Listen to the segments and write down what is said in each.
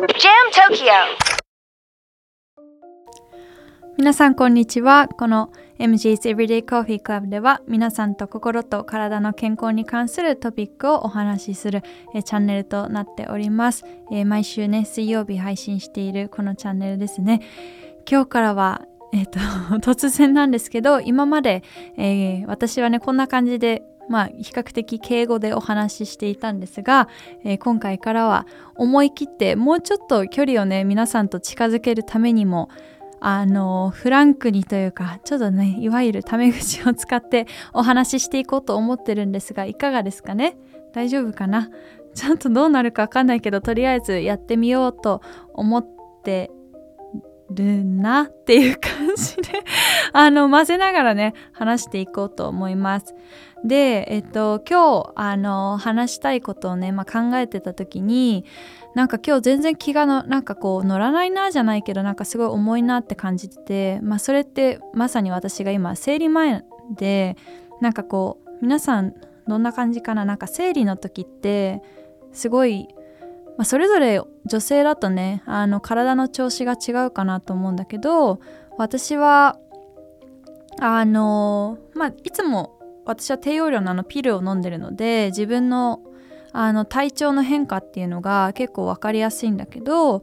Tokyo. 皆さんこんにちは。この MG's Everyday Coffee Club では皆さんと心と体の健康に関するトピックをお話しするえチャンネルとなっております、え毎週ね水曜日配信しているこのチャンネルですね。今日からはえっ、と 突然なんですけど今まで、えー私はねこんな感じでまあ比較的敬語でお話ししていたんですが、えー今回からは思い切ってもうちょっと距離をね皆さんと近づけるためにもあのフランクにというかちょっとねいわゆるタメ口を使ってお話ししていこうと思ってるんですがいかがですかね？大丈夫かな？ちゃんとどうなるかわかんないけどとりあえずやってみようと思ってるなっていう感じで あの混ぜながらね話していこうと思います。で、えっと、今日あの話したいことをね、まあ、考えてた時になんか今日全然気がのなんかこう乗らないなじゃないけどなんかすごい重いなって感じてて、まあ、それってまさに私が今生理前でなんかこう皆さんどんな感じかな？なんか生理の時ってすごい、まあ、それぞれ女性だとねあの体の調子が違うかなと思うんだけど私はあのまあいつも私は低用量のあのピルを飲んでるので自分のあの体調の変化っていうのが結構分かりやすいんだけど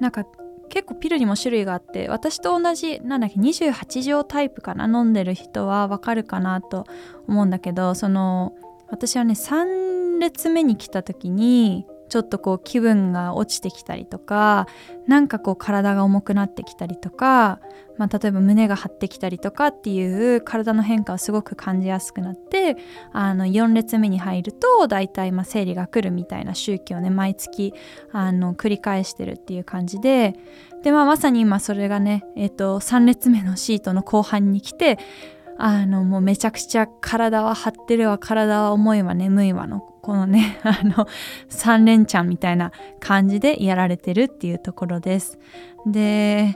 なんか結構ピルにも種類があって私と同じなんだっけ28錠タイプかな飲んでる人は分かるかなと思うんだけどその私はね3列目に来た時にちょっとこう気分が落ちてきたりとかなんかこう体が重くなってきたりとか、まあ、例えば胸が張ってきたりとかっていう体の変化をすごく感じやすくなってあの4列目に入ると大体まあ生理が来るみたいな周期をね毎月あの繰り返してるっていう感じでで、まあ、まさに今それがね、えっと3列目のシートの後半に来てあのもうめちゃくちゃ体は張ってるわ体は重いわ眠いわのこのね あの3連チャンみたいな感じでやられてるっていうところです。で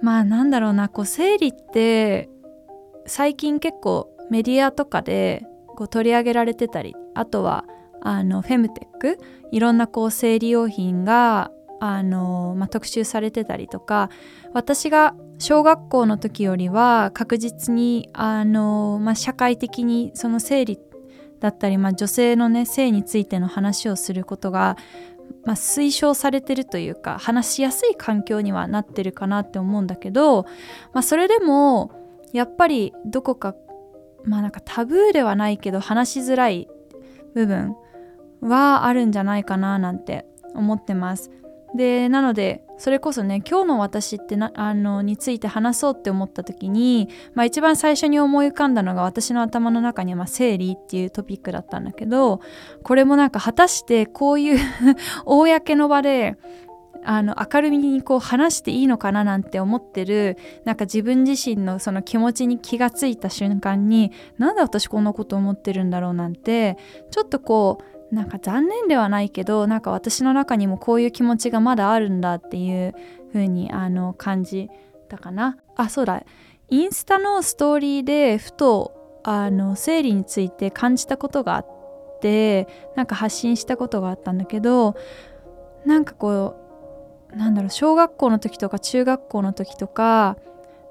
まあなんだろうなこう生理って最近結構メディアとかでこう取り上げられてたりあとはあのフェムテックいろんなこう生理用品があの、まあ、特集されてたりとか私が小学校の時よりは確実にあの、まあ、社会的にその生理だったり、まあ、女性のね性についての話をすることが、まあ、推奨されてるというか話しやすい環境にはなってるかなって思うんだけど、まあ、それでもやっぱりどこかまあなんかタブーではないけど話しづらい部分はあるんじゃないかななんて思ってます。でなのでそれこそね今日の私ってなあのについて話そうって思った時に、まあ、一番最初に思い浮かんだのが私の頭の中には、ま、生理っていうトピックだったんだけどこれもなんか果たしてこういう 公の場であの明るみにこう話していいのかななんて思ってるなんか自分自身のその気持ちに気がついた瞬間になんで私こんなこと思ってるんだろうなんてちょっとこうなんか残念ではないけどなんか私の中にもこういう気持ちがまだあるんだっていう風にあの感じたかな。あそうだ。インスタのストーリーでふとあの生理について感じたことがあってなんか発信したことがあったんだけどなんかこうなんだろう小学校の時とか中学校の時とか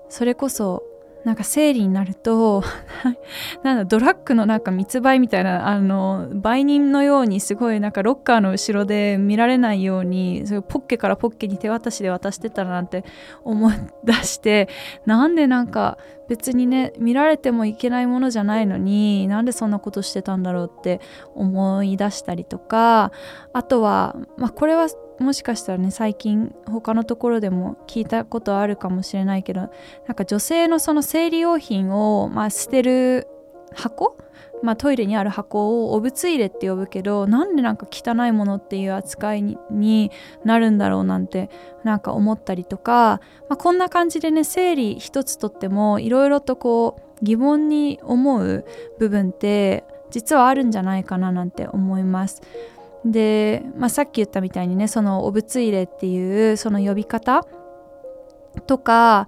それこそなんか生理になると なんだドラッグのなんか密売みたいなあの売人のようにすごいなんかロッカーの後ろで見られないようにそれポッケからポッケに手渡しで渡してたらなんて 思い出してなんでなんか別にね見られてもいけないものじゃないのになんでそんなことしてたんだろうって思い出したりとかあとは、まあ、これはもしかしたらね最近他のところでも聞いたことあるかもしれないけどなんか女性のその生理用品を、まあ、捨てる箱、まあ、トイレにある箱をお物入れって呼ぶけどなんでなんか汚いものっていう扱いになるんだろうなんてなんか思ったりとか、まあ、こんな感じでね生理一つとってもいろいろとこう疑問に思う部分って実はあるんじゃないかななんて思います。で、まあ、さっき言ったみたいにねそのお物入れっていうその呼び方とか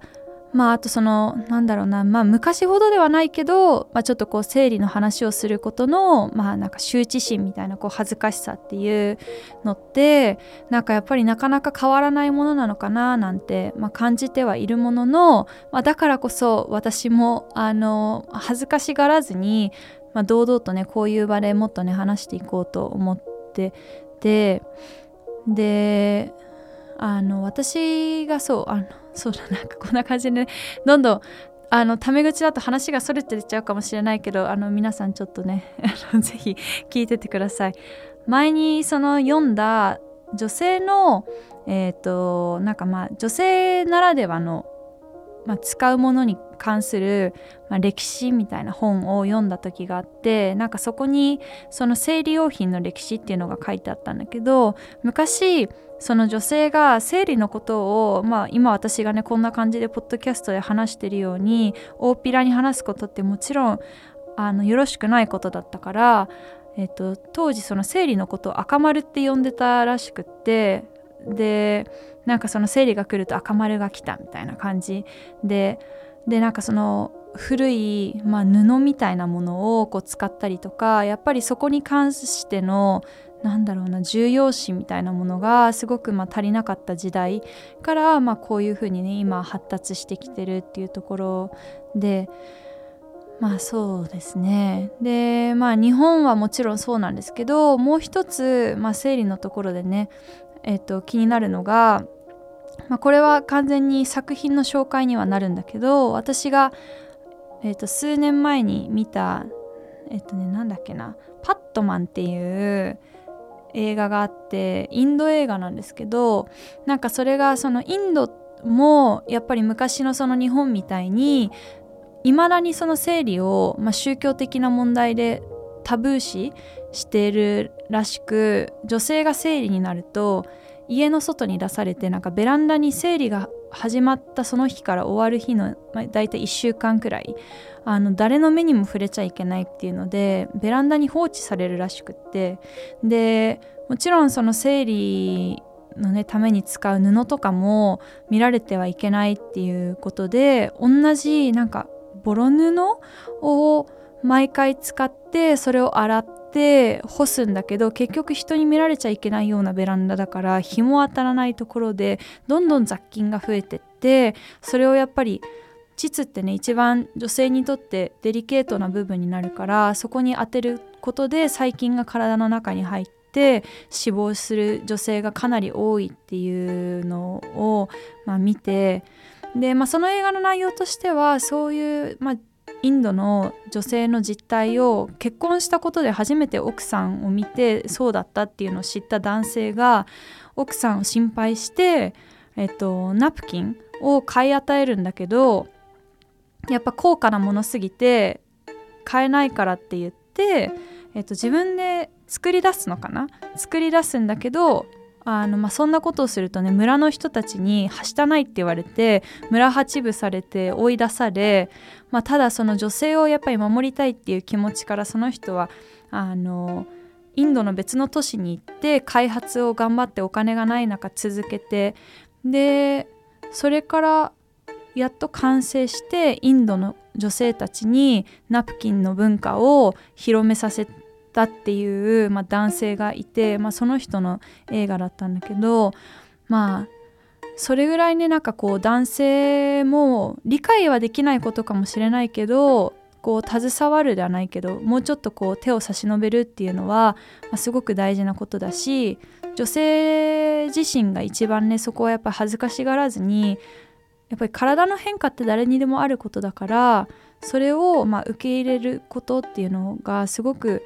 まああとそのなんだろうなまあ昔ほどではないけど、まあ、ちょっとこう生理の話をすることのまあなんか羞恥心みたいなこう恥ずかしさっていうのってなんかやっぱりなかなか変わらないものなのかななんて、まあ、感じてはいるものの、まあ、だからこそ私もあの恥ずかしがらずに、まあ、堂々とねこういう場でもっとね話していこうと思っててであの私がそうあのそうだなんかこんな感じで、ね、どんどんあのタメ口だと話がそれて出ちゃうかもしれないけどあの皆さんちょっとね ぜひ聞いててください。前にその読んだ女性のえっ、ー、となんかまあ女性ならではの、まあ、使うものに関する、まあ、歴史みたいな本を読んだ時があってなんかそこにその生理用品の歴史っていうのが書いてあったんだけど昔その女性が生理のことを、まあ、今私がねこんな感じでポッドキャストで話してるように大っぴらに話すことってもちろんあのよろしくないことだったから、えっと、当時その生理のことを赤丸って呼んでたらしくってでなんかその生理が来ると赤丸が来たみたいな感じ。ででなんかその古い、まあ、布みたいなものをこう使ったりとかやっぱりそこに関してのなんだろうな重要視みたいなものがすごくま足りなかった時代からまあこういうふうにね今発達してきてるっていうところでまあそうですね。でまあ日本はもちろんそうなんですけどもう一つ、まあ、生理のところでね、えー、と気になるのが、まあ、これは完全に作品の紹介にはなるんだけど私が、えー、と数年前に見たえっ、とねなんだっけなパットマンっていう映画があってインド映画なんですけどなんかそれがそのインドもやっぱり昔のその日本みたいにいまだにその生理を、まあ、宗教的な問題でタブー視してるらしく女性が生理になると家の外に出されてなんかベランダに生理が始まったその日から終わる日の、まあ、大体1週間くらいあの誰の目にも触れちゃいけないっていうのでベランダに放置されるらしくってでもちろんその生理のねために使う布とかも見られてはいけないっていうことで同じなんかボロ布を毎回使ってそれを洗って干すんだけど結局人に見られちゃいけないようなベランダだから日も当たらないところでどんどん雑菌が増えてってそれをやっぱり膣ってね一番女性にとってデリケートな部分になるからそこに当てることで細菌が体の中に入って死亡する女性がかなり多いっていうのを、まあ、見てで、まあ、その映画の内容としてはそういう、まあ、インドの女性の実態を結婚したことで初めて奥さんを見てそうだったっていうのを知った男性が奥さんを心配して、えっと、ナプキンを買い与えるんだけどやっぱ高価なものすぎて買えないからって言って、えっと、自分で作り出すのかな？作り出すんだけどあの、まあ、そんなことをするとね村の人たちに「はしたない」って言われて村八分されて追い出され、まあ、ただその女性をやっぱり守りたいっていう気持ちからその人はあのインドの別の都市に行って開発を頑張ってお金がない中続けてでそれからやっと完成してインドの女性たちにナプキンの文化を広めさせたっていう、まあ、男性がいて、まあ、その人の映画だったんだけどまあそれぐらいねなんかこう男性も理解はできないことかもしれないけどこう携わるではないけどもうちょっとこう手を差し伸べるっていうのは、まあ、すごく大事なことだし女性自身が一番ねそこはやっぱ恥ずかしがらずにやっぱり体の変化って誰にでもあることだからそれをま受け入れることっていうのがすごく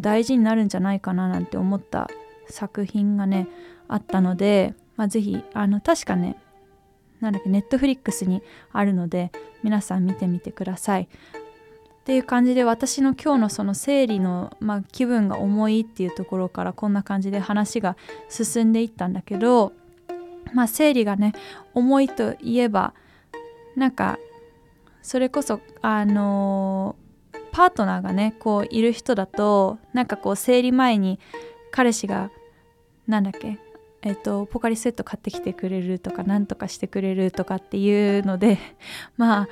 大事になるんじゃないかななんて思った作品がねあったので、まあ、ぜひあの確かねなんだっけネットフリックスにあるので皆さん見てみてください。っていう感じで私の今日のその生理の、まあ、気分が重いっていうところからこんな感じで話が進んでいったんだけどまあ生理がね重いといえばなんかそれこそあのー、パートナーがねこういる人だとなんかこう生理前に彼氏がなんだっけえっと、ポカリスエット買ってきてくれるとかなんとかしてくれるとかっていうので まあ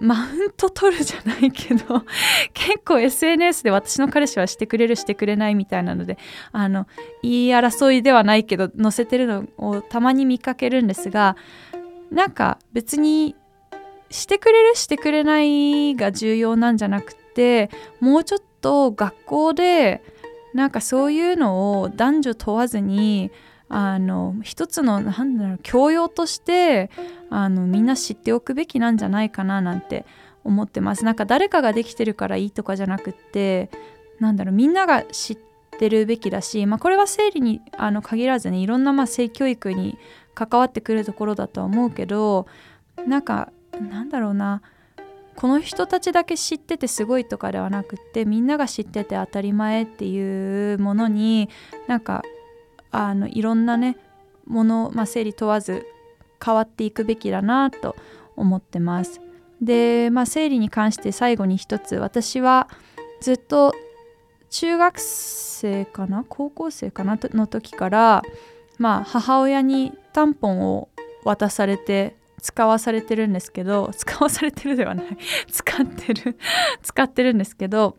マウント取るじゃないけど 結構 SNS で私の彼氏はしてくれるしてくれないみたいなのであの言い争いではないけど載せてるのをたまに見かけるんですがなんか別にしてくれるしてくれないが重要なんじゃなくてもうちょっと学校でなんかそういうのを男女問わずにあの一つのなんだろう教養としてあのみんな知っておくべきなんじゃないかななんて思ってます。なんか誰かができてるからいいとかじゃなくってなんだろうみんなが知ってるべきだし、まあ、これは生理にあの限らずにいろんなまあ性教育に関わってくるところだとは思うけどなんかなんだろうな。この人たちだけ知っててすごいとかではなくってみんなが知ってて当たり前っていうものになんかあのいろんなねもの、まあ、整理問わず変わっていくべきだなと思ってます。で、まあ、生理に関して最後に一つ私はずっと中学生かな？高校生かな？の時から、まあ、母親にタンポンを渡されて使わされてるんですけど 使わされてるではない。使ってる。使ってるんですけど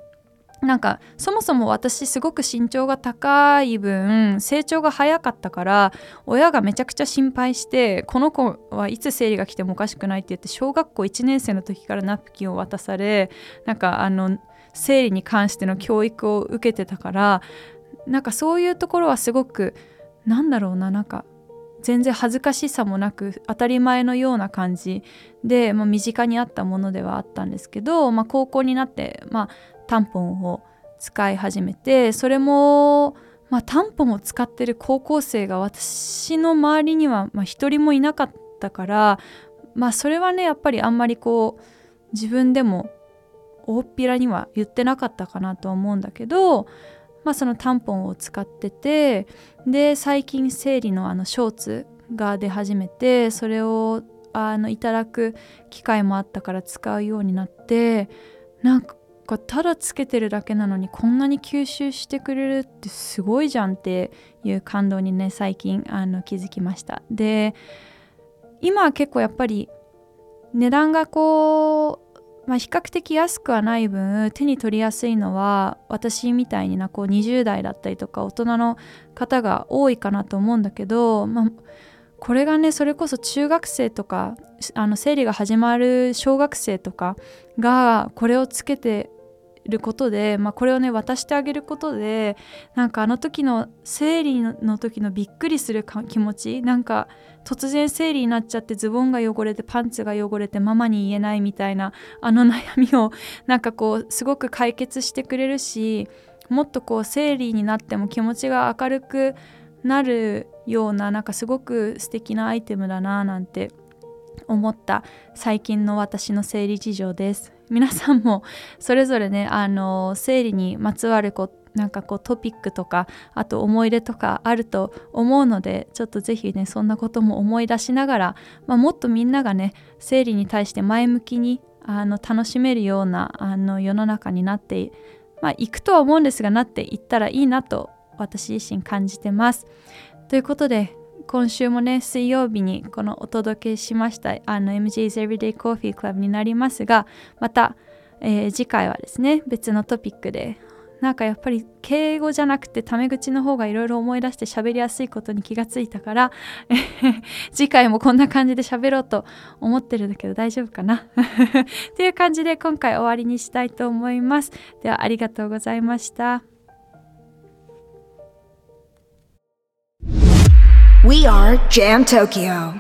なんかそもそも私すごく身長が高い分成長が早かったから親がめちゃくちゃ心配してこの子はいつ生理が来てもおかしくないって言って小学校1年生の時からナプキンを渡されなんかあの生理に関しての教育を受けてたからなんかそういうところはすごくなんだろうななんか全然恥ずかしさもなく当たり前のような感じで、まあ、身近にあったものではあったんですけど、まあ、高校になって、まあ、タンポンを使い始めてそれも、まあ、タンポンを使ってる高校生が私の周りには一人もいなかったからまあそれはねやっぱりあんまりこう自分でも大っぴらには言ってなかったかなとは思うんだけど、まあ、そのタンポンを使っててで最近生理のあのショーツが出始めてそれをあのいただく機会もあったから使うようになってなんかただつけてるだけなのにこんなに吸収してくれるってすごいじゃんっていう感動にね最近あの気づきました。で今は結構やっぱり値段がこう、まあ、比較的安くはない分手に取りやすいのは私みたいになこう20代だったりとか大人の方が多いかなと思うんだけど、まあ、これがねそれこそ中学生とかあの生理が始まる小学生とかがこれをつけてることで、まあ、これをね渡してあげることでなんかあの時の生理の時のびっくりする気持ちなんか突然生理になっちゃってズボンが汚れてパンツが汚れてママに言えないみたいなあの悩みをなんかこうすごく解決してくれるしもっとこう生理になっても気持ちが明るくなるようななんかすごく素敵なアイテムだななんて思った最近の私の生理事情です。皆さんもそれぞれねあの生理にまつわるこなんかこうトピックとかあと思い出とかあると思うのでちょっとぜひねそんなことも思い出しながら、まあ、もっとみんながね生理に対して前向きにあの楽しめるようなあの世の中になってまあ、行くとは思うんですがなっていったらいいなと私自身感じてます。ということで今週もね水曜日にこのお届けしましたあの MJ's Everyday Coffee Club になりますがまた、えー、次回はですね別のトピックでなんかやっぱり敬語じゃなくてタメ口の方がいろいろ思い出して喋りやすいことに気がついたから 次回もこんな感じで喋ろうと思ってるんだけど大丈夫かな？という感じで今回終わりにしたいと思います。ではありがとうございました。We are Jam Tokyo.